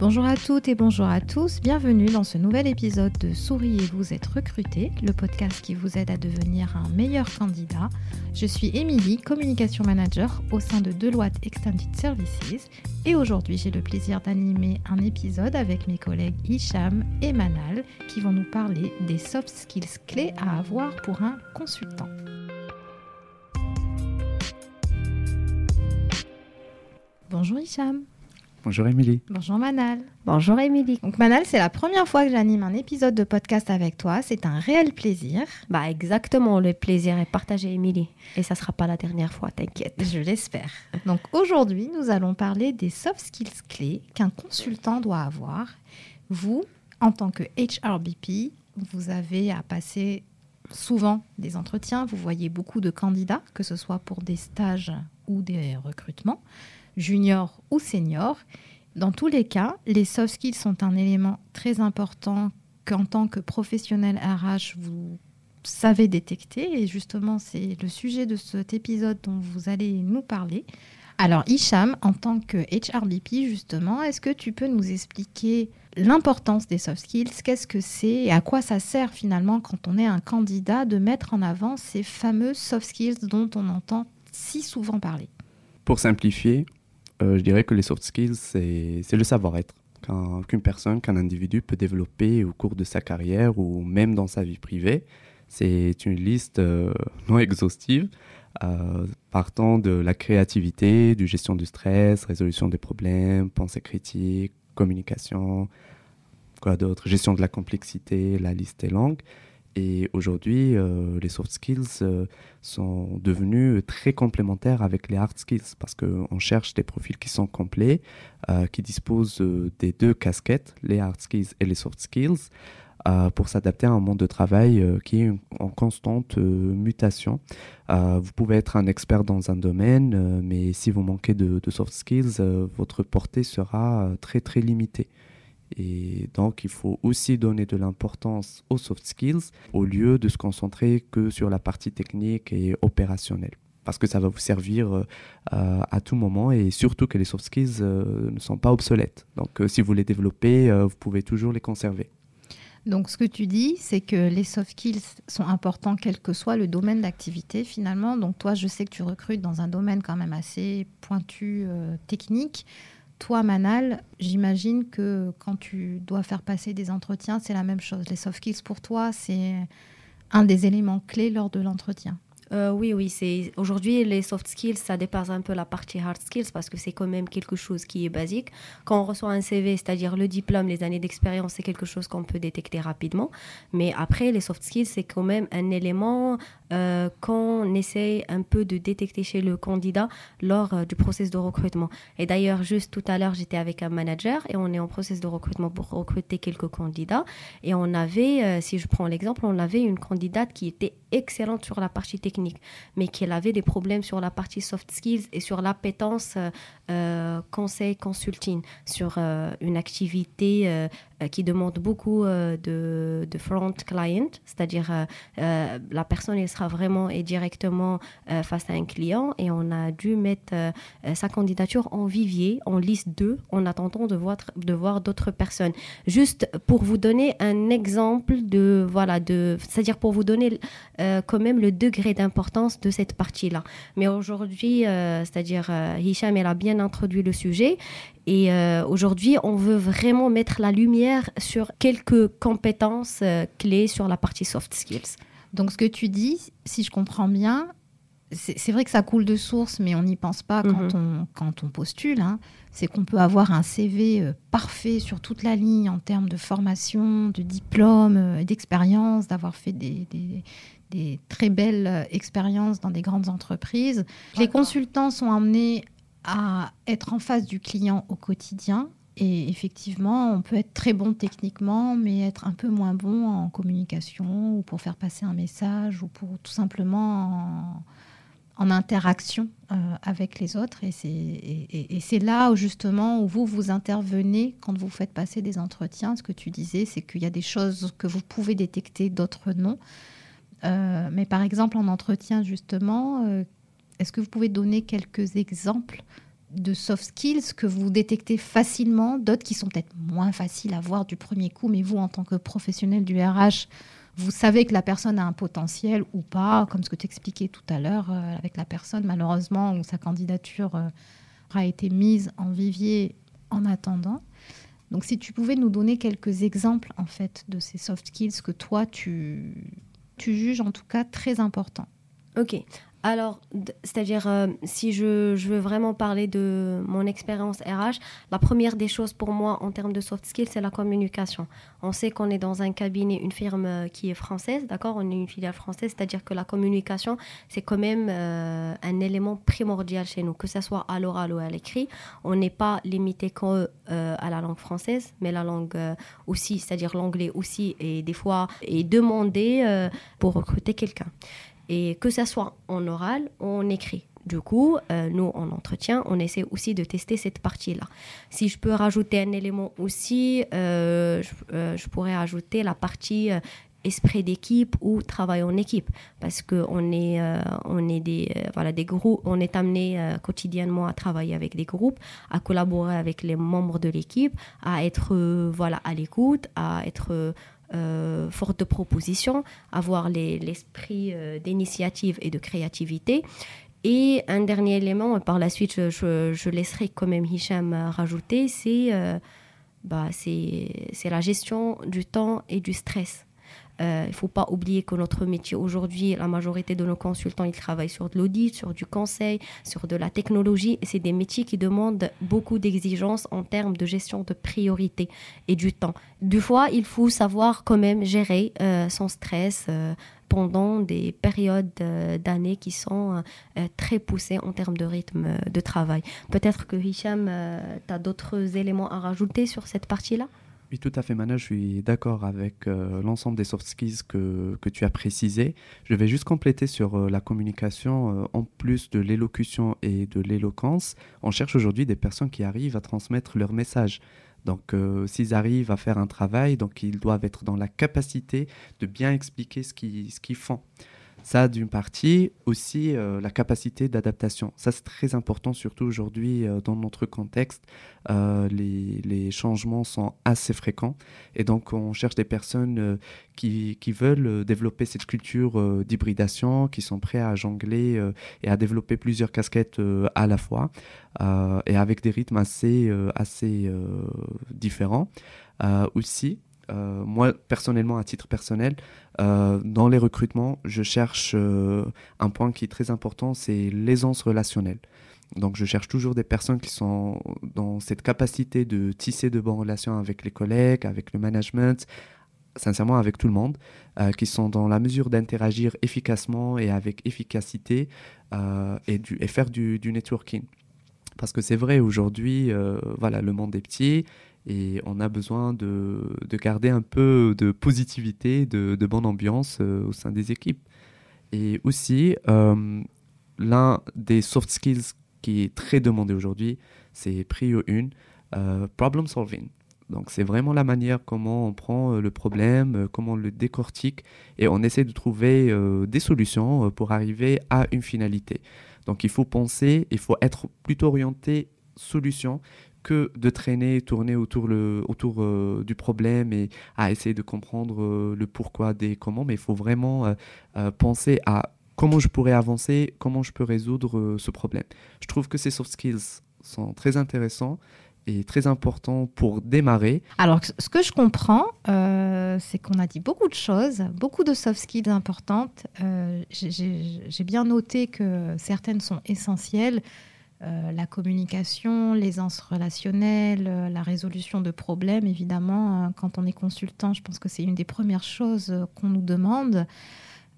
Bonjour à toutes et bonjour à tous, bienvenue dans ce nouvel épisode de Souriez, vous êtes recruté, le podcast qui vous aide à devenir un meilleur candidat. Je suis Émilie, Communication Manager au sein de Deloitte Extended Services et aujourd'hui j'ai le plaisir d'animer un épisode avec mes collègues Hicham et Manal qui vont nous parler des soft skills clés à avoir pour un consultant. Bonjour Hicham. Bonjour Émilie. Bonjour Manal. Bonjour Émilie. Donc Manal, c'est la première fois que j'anime un épisode de podcast avec toi. C'est un réel plaisir. Bah exactement, le plaisir est partagé Émilie. Et ça sera pas la dernière fois, t'inquiète. Je l'espère. Donc aujourd'hui, nous allons parler des soft skills clés qu'un consultant doit avoir. Vous, en tant que HRBP, vous avez à passer souvent des entretiens, vous voyez beaucoup de candidats, que ce soit pour des stages ou des recrutements junior ou senior. Dans tous les cas, les soft skills sont un élément très important qu'en tant que professionnel RH, vous savez détecter. Et justement, c'est le sujet de cet épisode dont vous allez nous parler. Alors, Hicham, en tant que HRBP, justement, est-ce que tu peux nous expliquer l'importance des soft skills? Qu'est-ce que c'est? Et à quoi ça sert finalement quand on est un candidat de mettre en avant ces fameux soft skills dont on entend si souvent parler? Pour simplifier, euh, je dirais que les soft skills, c'est le savoir-être qu'une personne, qu'un individu peut développer au cours de sa carrière ou même dans sa vie privée. C'est une liste euh, non exhaustive, euh, partant de la créativité, du gestion du stress, résolution des problèmes, pensée critique, communication, quoi d'autre, gestion de la complexité, la liste est longue. Et aujourd'hui, euh, les soft skills euh, sont devenus très complémentaires avec les hard skills parce qu'on cherche des profils qui sont complets, euh, qui disposent des deux casquettes, les hard skills et les soft skills, pour s'adapter à un monde de travail qui est en constante mutation. vous pouvez être un expert dans un domaine, mais si vous manquez de, de soft skills, votre portée sera très très limitée. Et donc, il faut aussi donner de l'importance aux soft skills au lieu de se concentrer que sur la partie technique et opérationnelle. Parce que ça va vous servir euh, à tout moment et surtout que les soft skills euh, ne sont pas obsolètes. Donc, euh, si vous les développez, vous pouvez toujours les conserver. Donc, ce que tu dis, c'est que les soft skills sont importants quel que soit le domaine d'activité finalement. Donc, toi, je sais que tu recrutes dans un domaine quand même assez pointu technique. Toi, Manal, j'imagine que quand tu dois faire passer des entretiens, c'est la même chose. Les soft skills pour toi, c'est un des éléments clés lors de l'entretien. Euh, oui, oui, c'est aujourd'hui les soft skills, ça dépasse un peu la partie hard skills parce que c'est quand même quelque chose qui est basique. Quand on reçoit un CV, c'est-à-dire le diplôme, les années d'expérience, c'est quelque chose qu'on peut détecter rapidement. Mais après, les soft skills, c'est quand même un élément euh, qu'on essaie un peu de détecter chez le candidat lors euh, du processus de recrutement. Et d'ailleurs, juste tout à l'heure, j'étais avec un manager et on est en processus de recrutement pour recruter quelques candidats. Et on avait, si je prends l'exemple, on avait une candidate qui était excellente sur la partie technique mais qu'elle avait des problèmes sur la partie soft skills et sur l'appétence euh, euh, conseil consulting, sur euh, une activité qui demande beaucoup de, front client, c'est-à-dire la personne sera vraiment et directement face à un client et on a dû mettre sa candidature en vivier, en liste 2, en attendant de voir, de voir d'autres personnes. Juste pour vous donner un exemple de, voilà, de, c'est-à-dire pour vous donner quand même le degré de cette partie-là. Mais aujourd'hui, euh, c'est-à-dire euh, Hicham, elle a bien introduit le sujet. Et euh, aujourd'hui, on veut vraiment mettre la lumière sur quelques compétences clés sur la partie soft skills. Donc, ce que tu dis, si je comprends bien, c'est vrai que ça coule de source, mais on n'y pense pas quand, mhm. on, quand on postule. Hein. C'est qu'on peut avoir un CV parfait sur toute la ligne en termes de formation, de diplôme, d'expérience, d'avoir fait des, des très belles euh, expériences dans des grandes entreprises. Les consultants sont amenés à être en face du client au quotidien. Et effectivement, on peut être très bon techniquement, mais être un peu moins bon en communication ou pour faire passer un message ou pour tout simplement en, interaction euh, avec les autres. Et c'est là où justement où vous vous intervenez quand vous faites passer des entretiens. Ce que tu disais, c'est qu'il y a des choses que vous pouvez détecter, d'autres non. Euh, mais par exemple, en entretien, justement, euh, est-ce que vous pouvez donner quelques exemples de soft skills que vous détectez facilement, d'autres qui sont peut-être moins faciles à voir du premier coup, mais vous, en tant que professionnel du RH, vous savez que la personne a un potentiel ou pas, comme ce que tu expliquais tout à l'heure euh, avec la personne, malheureusement, où sa candidature a été mise en vivier en attendant. Donc, si tu pouvais nous donner quelques exemples, en fait, de ces soft skills que toi, tu, tu juges en tout cas très importants. Ok. Alors, c'est-à-dire, euh, si je, veux vraiment parler de mon expérience RH, la première des choses pour moi en termes de soft skills, c'est la communication. On sait qu'on est dans un cabinet, une firme euh, qui est française, d'accord? On est une filiale française, c'est-à-dire que la communication, c'est quand même euh, un élément primordial chez nous, que ce soit à l'oral ou à l'écrit. On n'est pas limité qu'à la langue française, mais la langue aussi, c'est-à-dire l'anglais aussi, et des fois est demandé pour recruter quelqu'un et que ça soit en oral ou en écrit. Du coup, euh, nous, en entretien, on essaie aussi de tester cette partie-là. Si je peux rajouter un élément aussi, euh, euh, je, pourrais ajouter la partie esprit d'équipe ou travail en équipe parce que on est est des voilà des groupes on est amené quotidiennement à travailler avec des groupes à collaborer avec les membres de l'équipe à être voilà à l'écoute à être euh, forte de propositions, avoir l'esprit euh, d'initiative et de créativité. Et un dernier élément, par la suite, je, laisserai quand même Hicham rajouter, c'est bah, la gestion du temps et du stress. Euh, il ne faut pas oublier que notre métier aujourd'hui, la majorité de nos consultants, ils travaillent sur de l'audit, sur du conseil, sur de la technologie. C'est des métiers qui demandent beaucoup d'exigences en termes de gestion de priorité et du temps. Du fois, il faut savoir quand même gérer euh, son stress. Euh, pendant des périodes d'années qui sont très poussées en termes de rythme de travail. Peut-être que Hicham, tu as d'autres éléments à rajouter sur cette partie-là? Oui, tout à fait, Mana. Je suis d'accord avec euh, l'ensemble des soft skills que, tu as précisé. Je vais juste compléter sur euh, la communication. Euh, en plus de l'élocution et de l'éloquence, on cherche aujourd'hui des personnes qui arrivent à transmettre leur message. Donc, s'ils arrivent à faire un travail, donc ils doivent être dans la capacité de bien expliquer ce qu'ils ce qu'ils font. Ça, d'une partie, aussi euh, la capacité d'adaptation. Ça, c'est très important, surtout aujourd'hui euh, dans notre contexte. Euh, les, les, changements sont assez fréquents. Et donc, on cherche des personnes qui, qui, veulent développer cette culture d'hybridation, qui sont prêts à jongler et à développer plusieurs casquettes à la fois, et avec des rythmes assez, assez différents. aussi, euh, moi, personnellement, à titre personnel, euh, dans les recrutements, je cherche euh, un point qui est très important, c'est l'aisance relationnelle. Donc, je cherche toujours des personnes qui sont dans cette capacité de tisser de bonnes relations avec les collègues, avec le management, sincèrement avec tout le monde, qui sont dans la mesure d'interagir efficacement et avec efficacité et, du, faire du, du networking. Parce que c'est vrai, aujourd'hui, voilà, le monde est petit et on a besoin de, garder un peu de positivité, de, bonne ambiance euh, au sein des équipes. Et aussi, euh, l'un des soft skills qui est très demandé aujourd'hui, c'est prio 1, euh, problem solving. Donc c'est vraiment la manière comment on prend le problème, comment on le décortique et on essaie de trouver des solutions pour arriver à une finalité. Donc il faut penser, il faut être plutôt orienté solution que de traîner, tourner autour, le, autour euh, du problème et à essayer de comprendre euh, le pourquoi des comment, mais il faut vraiment euh, penser à comment je pourrais avancer, comment je peux résoudre ce problème. Je trouve que ces soft skills sont très intéressants et très importants pour démarrer. Alors, ce que je comprends, c'est qu'on a dit beaucoup de choses, beaucoup de soft skills importantes. J'ai bien noté que certaines sont essentielles. Euh, la communication, l'aisance relationnelle, euh, la résolution de problèmes, évidemment. Hein. quand on est consultant, je pense que c'est une des premières choses euh, qu'on nous demande.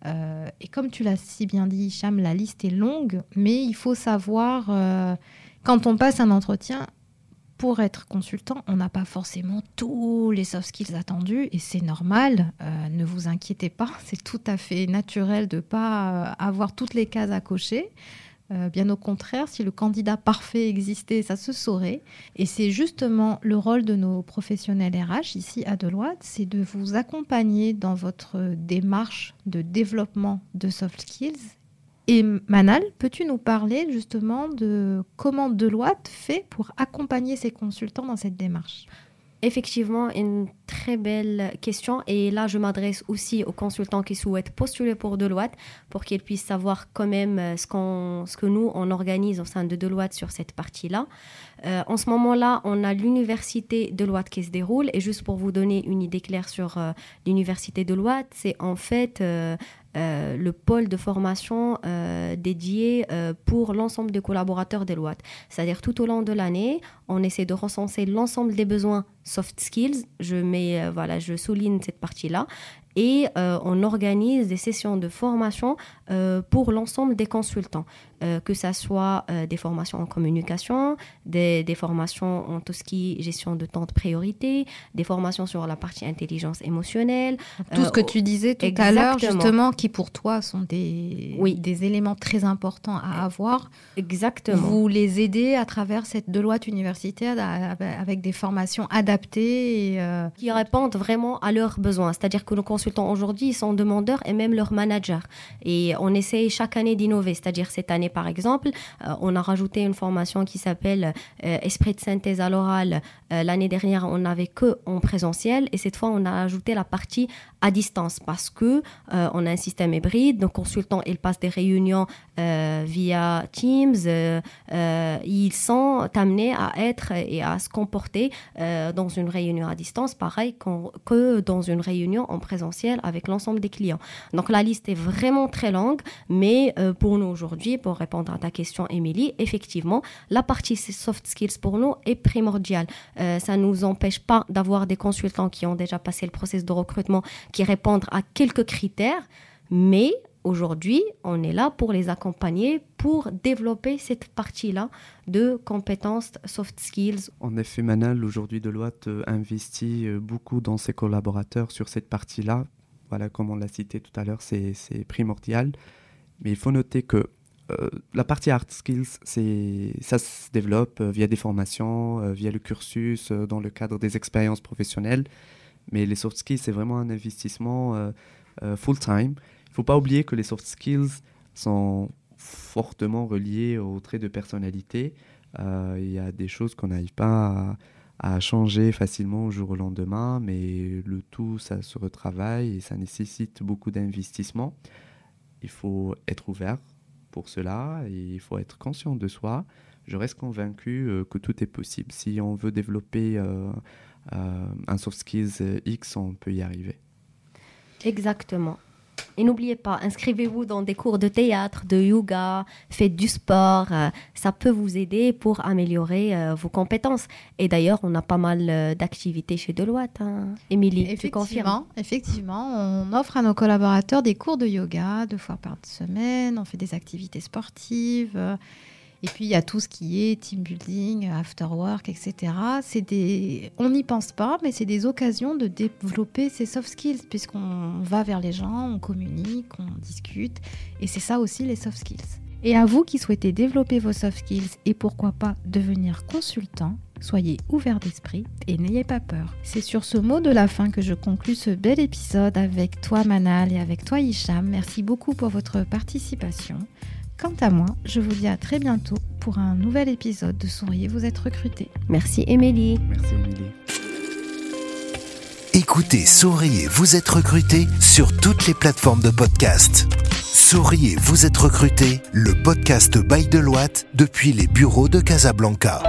et comme tu l'as si bien dit, Hicham, la liste est longue, mais il faut savoir, quand on passe un entretien, pour être consultant, on n'a pas forcément tous les soft skills attendus et c'est normal. ne vous inquiétez pas, c'est tout à fait naturel de ne pas avoir toutes les cases à cocher. Euh, bien au contraire, si le candidat parfait existait, ça se saurait. Et c'est justement le rôle de nos professionnels RH ici à Deloitte, c'est de vous accompagner dans votre démarche de développement de soft skills. Et Manal, peux-tu nous parler justement de comment Deloitte fait pour accompagner ses consultants dans cette démarche? Effectivement, une très belle question. Et là, je m'adresse aussi aux consultants qui souhaitent postuler pour Deloitte pour qu'ils puissent savoir quand même euh, ce, ce que nous, on organise au sein de Deloitte sur cette partie-là. Euh, en ce moment-là, on a l'université Deloitte qui se déroule. Et juste pour vous donner une idée claire sur euh, l'université Deloitte, c'est en fait le pôle de formation dédié pour l'ensemble des collaborateurs des lois. C'est-à-dire tout au long de l'année, on essaie de recenser l'ensemble des besoins soft skills. Je mets, voilà, je souligne cette partie-là et euh, on organise des sessions de formation euh, pour l'ensemble des consultants, euh, que ce soit des formations en communication, des, formations en tout ce qui est gestion de temps de priorité, des formations sur la partie intelligence émotionnelle. Tout ce que tu disais tout à l'heure, justement, qui pour toi sont des, oui. des éléments très importants à avoir. Exactement. Vous les aidez à travers cette Deloitte universitaire avec des formations adaptées. Et, Qui répondent vraiment à leurs besoins. C'est-à-dire que nos consultants aujourd'hui sont demandeurs et même leurs managers. Et on essaye chaque année d'innover. C'est-à-dire cette année, par exemple, euh, on a rajouté une formation qui s'appelle euh, Esprit de synthèse à l'oral. Euh, l'année dernière, on n'avait que en présentiel et cette fois, on a ajouté la partie à distance parce que on a un système hybride. Nos consultants, ils passent des réunions via Teams. ils sont amenés à être et à se comporter dans une réunion à distance, pareil que dans une réunion en présentiel avec l'ensemble des clients. Donc la liste est vraiment très longue, mais pour nous aujourd'hui, pour répondre à ta question, Émilie, effectivement, la partie soft skills pour nous est primordiale. Euh, ça ne nous empêche pas d'avoir des consultants qui ont déjà passé le processus de recrutement, qui répondent à quelques critères, mais aujourd'hui, on est là pour les accompagner, pour développer cette partie-là de compétences soft skills. En effet, Manal, aujourd'hui, Deloitte euh, investit beaucoup dans ses collaborateurs sur cette partie-là voilà, comme on l'a cité tout à l'heure, c'est primordial. Mais il faut noter que euh, la partie hard skills, ça se développe euh, via des formations, euh, via le cursus, dans le cadre des expériences professionnelles. Mais les soft skills, c'est vraiment un investissement full-time. Il ne faut pas oublier que les soft skills sont fortement reliés aux traits de personnalité. Il y a des choses qu'on n'arrive pas à à changer facilement au jour au lendemain, mais le tout, ça se retravaille et ça nécessite beaucoup d'investissement. Il faut être ouvert pour cela il faut être conscient de soi. Je reste convaincu euh, que tout est possible. Si on veut développer euh, euh, un soft skills X, on peut y arriver. Exactement. Et n'oubliez pas, inscrivez-vous dans des cours de théâtre, de yoga, faites du sport. Euh, ça peut vous aider pour améliorer euh, vos compétences. Et d'ailleurs, on a pas mal euh, d'activités chez Deloitte. Hein. Émilie, tu confirmes? Effectivement, on offre à nos collaborateurs des cours de yoga deux fois par semaine. On fait des activités sportives. Et puis, il y a tout ce qui est team building, after work, etc. C'est des... On n'y pense pas, mais c'est des occasions de développer ces soft skills, puisqu'on va vers les gens, on communique, on discute. Et c'est ça aussi les soft skills. Et à vous qui souhaitez développer vos soft skills et pourquoi pas devenir consultant, soyez ouverts d'esprit et n'ayez pas peur. C'est sur ce mot de la fin que je conclus ce bel épisode avec toi Manal et avec toi Hicham. Merci beaucoup pour votre participation. Quant à moi, je vous dis à très bientôt pour un nouvel épisode de Souriez, vous êtes recruté. Merci Émilie. Merci Émilie. Écoutez Souriez, vous êtes recruté sur toutes les plateformes de podcast. Souriez, vous êtes recruté, le podcast by Deloitte depuis les bureaux de Casablanca.